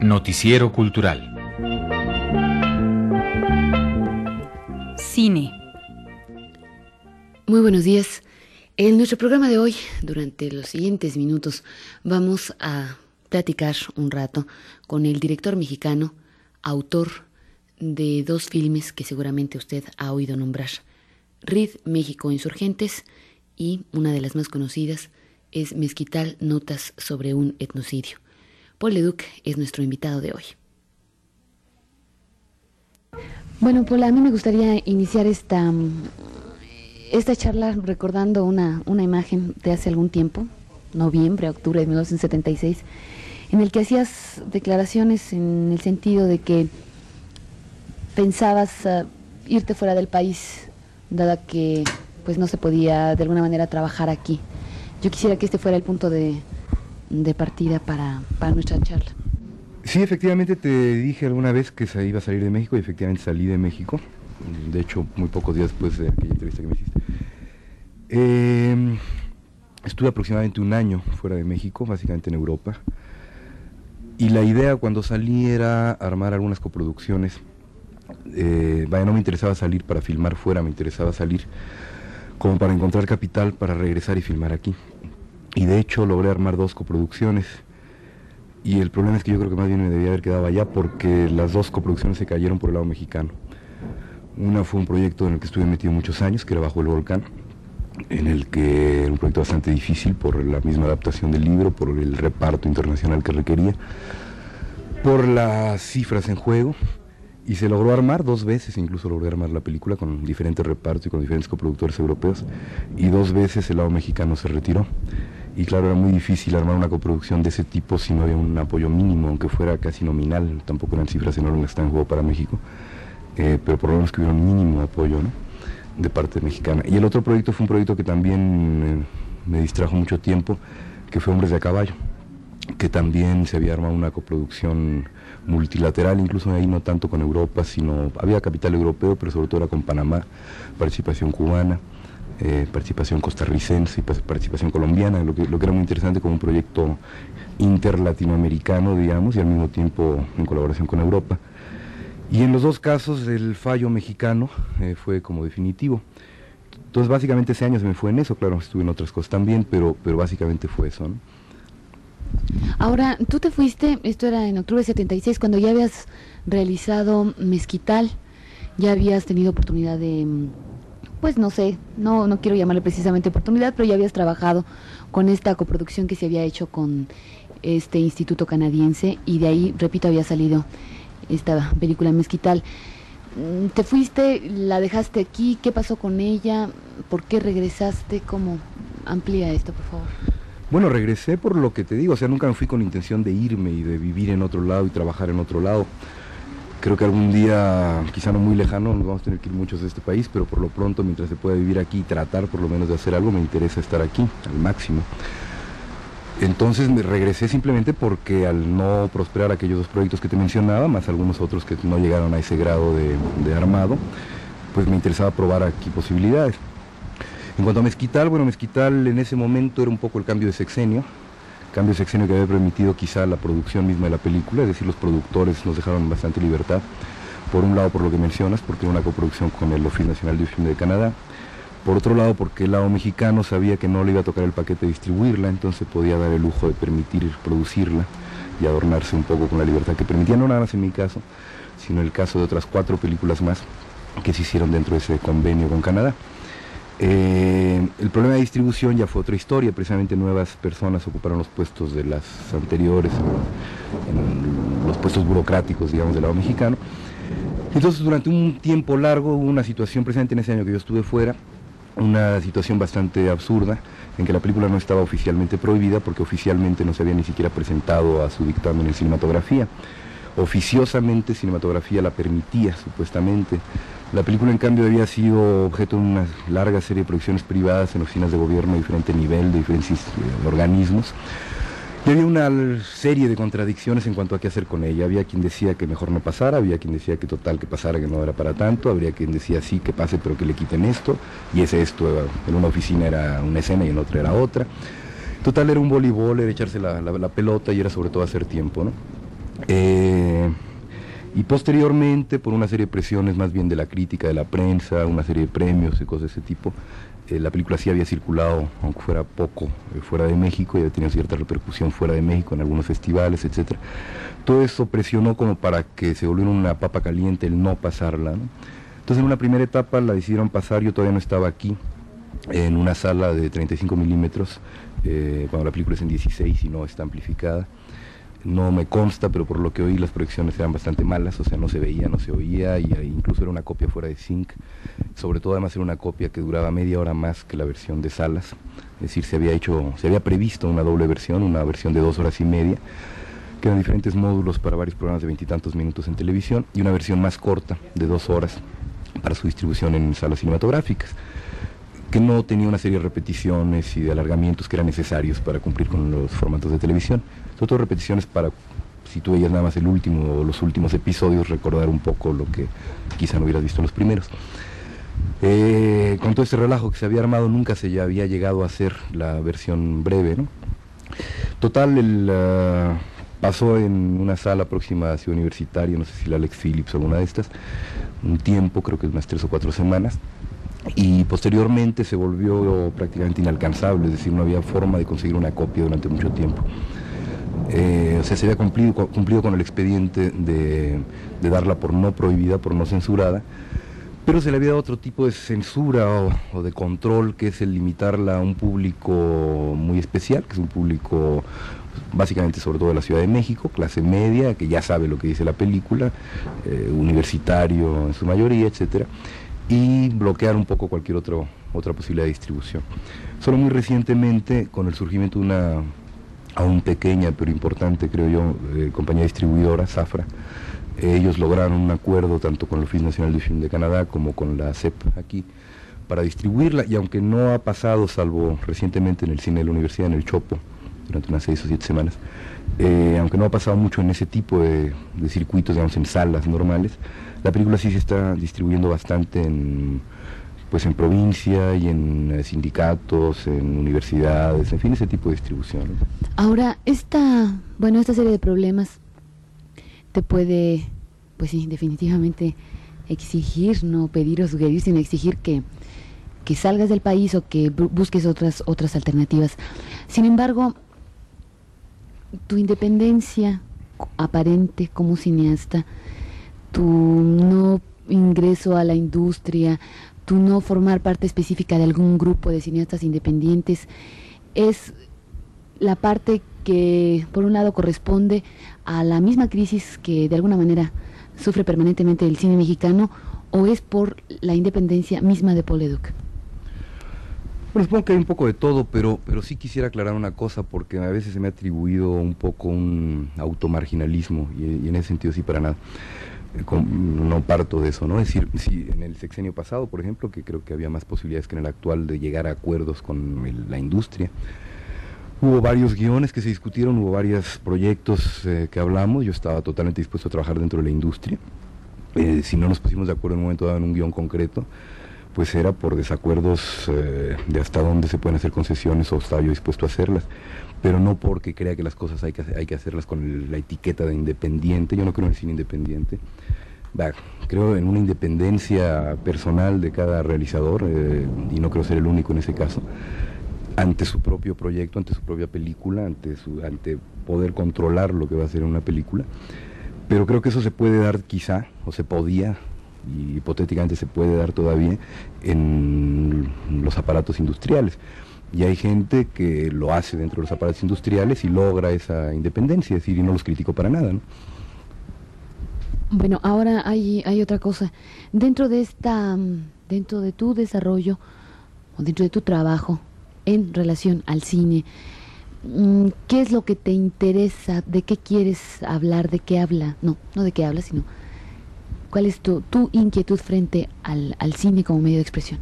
Noticiero Cultural. Cine. Muy buenos días. En nuestro programa de hoy, durante los siguientes minutos, vamos a platicar un rato con el director mexicano, autor de dos filmes que seguramente usted ha oído nombrar. RID México Insurgentes y una de las más conocidas es Mezquital Notas sobre un etnocidio. Paul Leduc es nuestro invitado de hoy. Bueno, Paul, a mí me gustaría iniciar esta, esta charla recordando una, una imagen de hace algún tiempo, noviembre, octubre de 1976, en el que hacías declaraciones en el sentido de que pensabas uh, irte fuera del país, dada que pues no se podía de alguna manera trabajar aquí. Yo quisiera que este fuera el punto de, de partida para, para nuestra charla. Sí, efectivamente te dije alguna vez que se iba a salir de México y efectivamente salí de México. De hecho, muy pocos días después de aquella entrevista que me hiciste. Eh, estuve aproximadamente un año fuera de México, básicamente en Europa. Y la idea cuando salí era armar algunas coproducciones. Eh, vaya, no me interesaba salir para filmar fuera, me interesaba salir como para encontrar capital para regresar y filmar aquí. Y de hecho logré armar dos coproducciones. Y el problema es que yo creo que más bien me debía haber quedado allá porque las dos coproducciones se cayeron por el lado mexicano. Una fue un proyecto en el que estuve metido muchos años, que era Bajo el Volcán, en el que era un proyecto bastante difícil por la misma adaptación del libro, por el reparto internacional que requería, por las cifras en juego, y se logró armar dos veces, incluso logré armar la película con diferentes repartos y con diferentes coproductores europeos, y dos veces el lado mexicano se retiró. Y claro, era muy difícil armar una coproducción de ese tipo si no había un apoyo mínimo, aunque fuera casi nominal, tampoco eran cifras enormes que en juego para México, eh, pero por lo menos que hubiera un mínimo apoyo de parte mexicana. Y el otro proyecto fue un proyecto que también eh, me distrajo mucho tiempo, que fue Hombres de a Caballo, que también se había armado una coproducción multilateral, incluso ahí no tanto con Europa, sino había capital europeo, pero sobre todo era con Panamá, participación cubana eh, participación costarricense y participación colombiana, lo que, lo que era muy interesante como un proyecto interlatinoamericano, digamos, y al mismo tiempo en colaboración con Europa. Y en los dos casos el fallo mexicano eh, fue como definitivo. Entonces básicamente ese año se me fue en eso, claro, estuve en otras cosas también, pero, pero básicamente fue eso. Ahora, tú te fuiste, esto era en octubre de 76, cuando ya habías realizado Mezquital, ya habías tenido oportunidad de pues no sé, no, no quiero llamarle precisamente oportunidad, pero ya habías trabajado con esta coproducción que se había hecho con este instituto canadiense y de ahí, repito, había salido esta película Mezquital. Mm, ¿Te fuiste, la dejaste aquí? ¿Qué pasó con ella? ¿Por qué regresaste? ¿Cómo amplía esto, por favor? Bueno, regresé por lo que te digo, o sea, nunca me fui con intención de irme y de vivir en otro lado y trabajar en otro lado creo que algún día, quizá no muy lejano, nos vamos a tener que ir muchos de este país, pero por lo pronto, mientras se pueda vivir aquí y tratar por lo menos de hacer algo, me interesa estar aquí al máximo. Entonces me regresé simplemente porque al no prosperar aquellos dos proyectos que te mencionaba, más algunos otros que no llegaron a ese grado de, de armado, pues me interesaba probar aquí posibilidades. En cuanto a Mezquital, bueno, Mezquital en ese momento era un poco el cambio de sexenio, cambio de sexenio que había permitido quizá la producción misma de la película, es decir, los productores nos dejaron bastante libertad, por un lado por lo que mencionas, porque era una coproducción con el Oficina Nacional de Film de Canadá, por otro lado porque el lado mexicano sabía que no le iba a tocar el paquete de distribuirla, entonces podía dar el lujo de permitir producirla y adornarse un poco con la libertad que permitía, no nada más en mi caso, sino el caso de otras cuatro películas más que se hicieron dentro de ese convenio con Canadá. Eh, el problema de distribución ya fue otra historia, precisamente nuevas personas ocuparon los puestos de las anteriores, los puestos burocráticos, digamos, del lado mexicano. Entonces, durante un tiempo largo hubo una situación, precisamente en ese año que yo estuve fuera, una situación bastante absurda, en que la película no estaba oficialmente prohibida porque oficialmente no se había ni siquiera presentado a su dictamen en cinematografía. Oficiosamente cinematografía la permitía, supuestamente. La película, en cambio, había sido objeto de una larga serie de producciones privadas en oficinas de gobierno de diferente nivel, de diferentes eh, organismos. Y había una serie de contradicciones en cuanto a qué hacer con ella. Había quien decía que mejor no pasara, había quien decía que total que pasara, que no era para tanto, habría quien decía sí, que pase, pero que le quiten esto, y ese esto, en una oficina era una escena y en otra era otra. Total era un voleibol, era echarse la, pelota y era sobre todo hacer tiempo, ¿no? Eh, y posteriormente, por una serie de presiones más bien de la crítica, de la prensa, una serie de premios y cosas de ese tipo, eh, la película sí había circulado, aunque fuera poco, eh, fuera de México, y había tenido cierta repercusión fuera de México en algunos festivales, etc. Todo eso presionó como para que se volviera una papa caliente el no pasarla. Entonces en una primera etapa la decidieron pasar, yo todavía no estaba aquí, en una sala de 35 milímetros, eh, cuando la película es en 16 y no está amplificada no me consta, pero por lo que oí las proyecciones eran bastante malas, o sea, no se veía, no se oía, y incluso era una copia fuera de sync, sobre todo además era una copia que duraba media hora más que la versión de salas, es decir, se había hecho, se había previsto una doble versión, una versión de dos horas y media, que eran diferentes módulos para varios programas de veintitantos minutos en televisión, y una versión más corta, de dos horas, para su distribución en salas cinematográficas que no tenía una serie de repeticiones y de alargamientos que eran necesarios para cumplir con los formatos de televisión. Sobre todo repeticiones para, si tú veías nada más el último o los últimos episodios, recordar un poco lo que quizá no hubieras visto en los primeros. Eh, con todo este relajo que se había armado, nunca se ya había llegado a hacer la versión breve. Total, el, ah, pasó en una sala próxima a Ciudad Universitaria, no sé si la Alex Phillips o alguna de estas, un tiempo, creo que unas tres o cuatro semanas y posteriormente se volvió prácticamente inalcanzable, es decir, no había forma de conseguir una copia durante mucho tiempo. Eh, o sea, se había cumplido, cumplido con el expediente de, darla por no prohibida, por no censurada, pero se le había dado otro tipo de censura o, de control, que es el limitarla a un público muy especial, que es un público básicamente sobre todo de la Ciudad de México, clase media, que ya sabe lo que dice la película, eh, universitario en su mayoría, etcétera y bloquear un poco cualquier otro, otra posibilidad de distribución. Solo muy recientemente, con el surgimiento de una aún pequeña pero importante, creo yo, eh, compañía distribuidora, Safra, ellos lograron un acuerdo tanto con el Office Nacional de Film de Canadá como con la CEP aquí para distribuirla y aunque no ha pasado, salvo recientemente en el cine de la universidad, en el Chopo, durante unas seis o siete semanas, eh, aunque no ha pasado mucho en ese tipo de, circuitos, digamos, en salas normales, la película sí se está distribuyendo bastante en, pues en provincia y en eh, sindicatos, en universidades, en fin, ese tipo de distribución. Ahora, esta, bueno, esta serie de problemas te puede, pues sí, definitivamente exigir, no pedir o sugerir, sino exigir que, que salgas del país o que busques otras, otras alternativas. Sin embargo, tu independencia aparente como cineasta, tu no ingreso a la industria, tu no formar parte específica de algún grupo de cineastas independientes, es la parte que por un lado corresponde a la misma crisis que de alguna manera sufre permanentemente el cine mexicano o es por la independencia misma de Paul Leduc? Bueno, supongo que hay un poco de todo, pero, pero sí quisiera aclarar una cosa, porque a veces se me ha atribuido un poco un automarginalismo, y, y en ese sentido sí para nada no parto de eso, ¿no? Es decir, si en el sexenio pasado, por ejemplo, que creo que había más posibilidades que en el actual de llegar a acuerdos con la industria, hubo varios guiones que se discutieron, hubo varios proyectos eh, que hablamos, yo estaba totalmente dispuesto a trabajar dentro de la industria. Eh, si no nos pusimos de acuerdo en un momento dado en un guion concreto, pues era por desacuerdos eh, de hasta dónde se pueden hacer concesiones o estaba yo dispuesto a hacerlas pero no porque crea que las cosas hay que, hay que hacerlas con la etiqueta de independiente. Yo no creo en el cine independiente. creo en una independencia personal de cada realizador, eh, y no creo ser el único en ese caso, ante su propio proyecto, ante su propia película, ante, su, ante poder controlar lo que va a hacer una película. Pero creo que eso se puede dar quizá, o se podía, y hipotéticamente se puede dar todavía, en los aparatos industriales y hay gente que lo hace dentro de los aparatos industriales y logra esa independencia, es decir, y no los critico para nada. ¿no? Bueno, ahora hay, hay otra cosa. Dentro de esta, dentro de tu desarrollo, o dentro de tu trabajo en relación al cine, mm, ¿qué es lo que te interesa? ¿De qué quieres hablar? ¿De qué habla? No, no de qué habla, sino cuál es tu, tu inquietud frente al, cine como medio de expresión.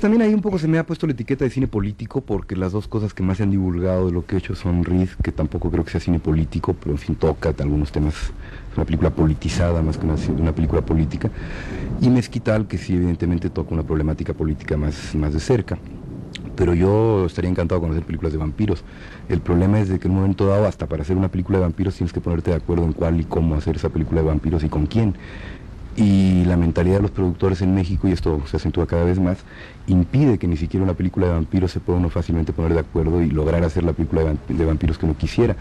también ahí un poco se me ha puesto la etiqueta de cine político porque las dos cosas que más se han divulgado de lo que he hecho son Reed, que tampoco creo que sea cine político, pero en fin toca algunos temas, es una película politizada más que una, una película política, y Mezquital, que sí evidentemente toca una problemática política más, más de cerca pero yo estaría encantado con hacer películas de vampiros. El problema es de que en un momento dado, hasta para hacer una película de vampiros, tienes que ponerte de acuerdo en cuál y cómo hacer esa película de vampiros y con quién. Y la mentalidad de los productores en México, y esto se acentúa cada vez más, impide que ni siquiera una película de vampiros se pueda uno fácilmente poner de acuerdo y lograr hacer la película de vampiros que uno quisiera.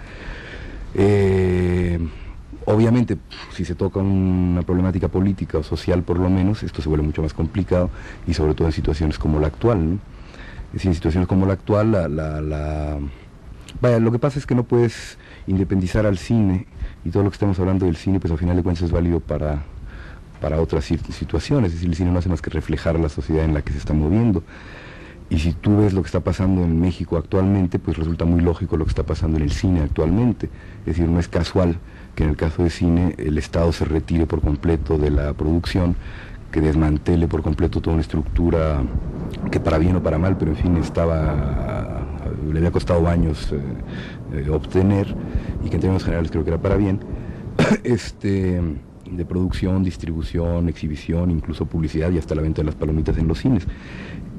Eh, obviamente, si se toca una problemática política o social por lo menos, esto se vuelve mucho más complicado y sobre todo en situaciones como la actual. Es en situaciones como la actual, la, la, Vaya, lo que pasa es que no puedes independizar al cine y todo lo que estamos hablando del cine, pues al final de cuentas es válido para, para otras situaciones. Es decir, el cine no hace más que reflejar la sociedad en la que se está moviendo. Y si tú ves lo que está pasando en México actualmente, pues resulta muy lógico lo que está pasando en el cine actualmente. Es decir, no es casual que en el caso de cine el Estado se retire por completo de la producción que desmantele por completo toda una estructura que para bien o para mal, pero en fin estaba, le había costado años eh, eh, obtener y que en términos generales creo que era para bien, este, de producción, distribución, exhibición, incluso publicidad y hasta la venta de las palomitas en los cines.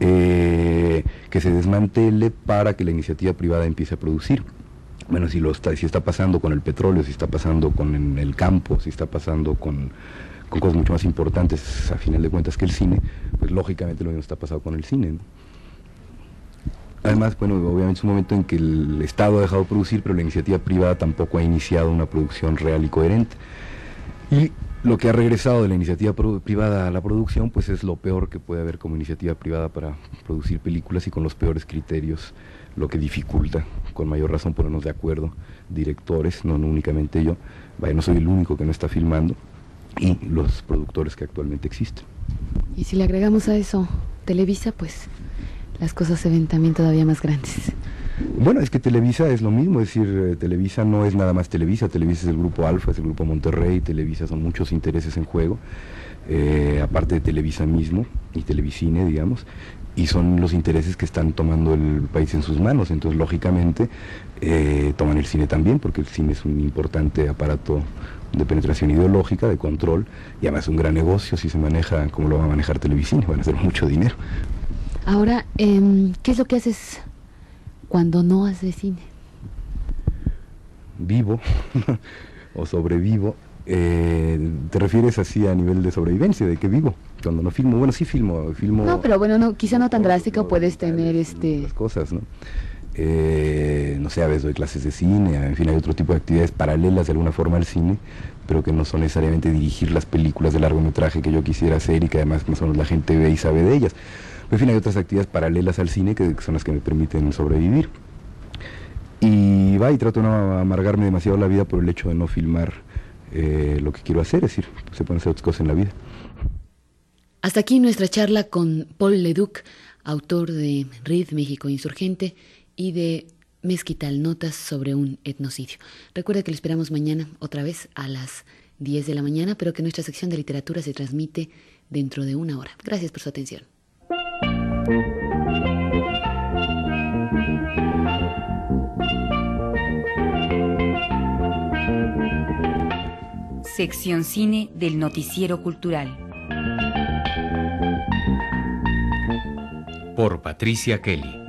Eh, que se desmantele para que la iniciativa privada empiece a producir. Bueno, si, lo está, si está pasando con el petróleo, si está pasando con el campo, si está pasando con con cosas mucho más importantes a final de cuentas que el cine, pues lógicamente lo mismo está pasado con el cine. Además, bueno, obviamente es un momento en que el Estado ha dejado de producir, pero la iniciativa privada tampoco ha iniciado una producción real y coherente. Y lo que ha regresado de la iniciativa privada a la producción, pues es lo peor que puede haber como iniciativa privada para producir películas y con los peores criterios, lo que dificulta, con mayor razón, ponernos de acuerdo, directores, no, no únicamente yo, vaya, no soy el único que no está filmando, y los productores que actualmente existen. Y si le agregamos a eso Televisa, pues las cosas se ven también todavía más grandes. Bueno, es que Televisa es lo mismo, es decir, eh, Televisa no es nada más Televisa, Televisa es el grupo Alfa, es el grupo Monterrey, Televisa son muchos intereses en juego, eh, aparte de Televisa mismo y Televicine, digamos, y son los intereses que están tomando el país en sus manos, entonces lógicamente eh, toman el cine también, porque el cine es un importante aparato de penetración ideológica, de control, y además es un gran negocio si se maneja como lo va a manejar Televisión, van a hacer mucho dinero. Ahora, em, ¿qué es lo que haces cuando no haces cine? Vivo o sobrevivo. Eh, ¿Te refieres así a nivel de sobrevivencia, de que vivo? Cuando no filmo, bueno, sí filmo, filmo... No, pero bueno, no, quizá no tan drástico, puedes tener este... Las cosas, ¿no? Eh, no sé, a veces doy clases de cine, en fin, hay otro tipo de actividades paralelas de alguna forma al cine, pero que no son necesariamente dirigir las películas de largometraje que yo quisiera hacer y que además más o menos la gente ve y sabe de ellas. en fin, hay otras actividades paralelas al cine que son las que me permiten sobrevivir. Y va, y trato de no amargarme demasiado la vida por el hecho de no filmar eh, lo que quiero hacer, es decir, se pueden hacer otras cosas en la vida. Hasta aquí nuestra charla con Paul Leduc, autor de Reed México Insurgente y de Mezquital, notas sobre un etnocidio. Recuerda que lo esperamos mañana otra vez a las 10 de la mañana, pero que nuestra sección de literatura se transmite dentro de una hora. Gracias por su atención. Sección Cine del Noticiero Cultural. Por Patricia Kelly.